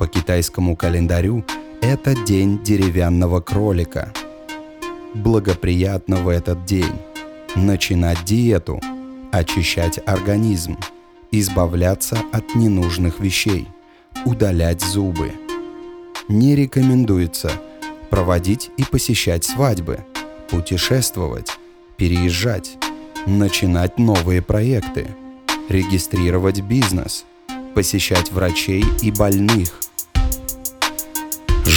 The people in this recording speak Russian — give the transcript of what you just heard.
По китайскому календарю это день деревянного кролика. Благоприятно в этот день начинать диету, очищать организм, избавляться от ненужных вещей, удалять зубы. Не рекомендуется проводить и посещать свадьбы – путешествовать, переезжать, начинать новые проекты, регистрировать бизнес, посещать врачей и больных.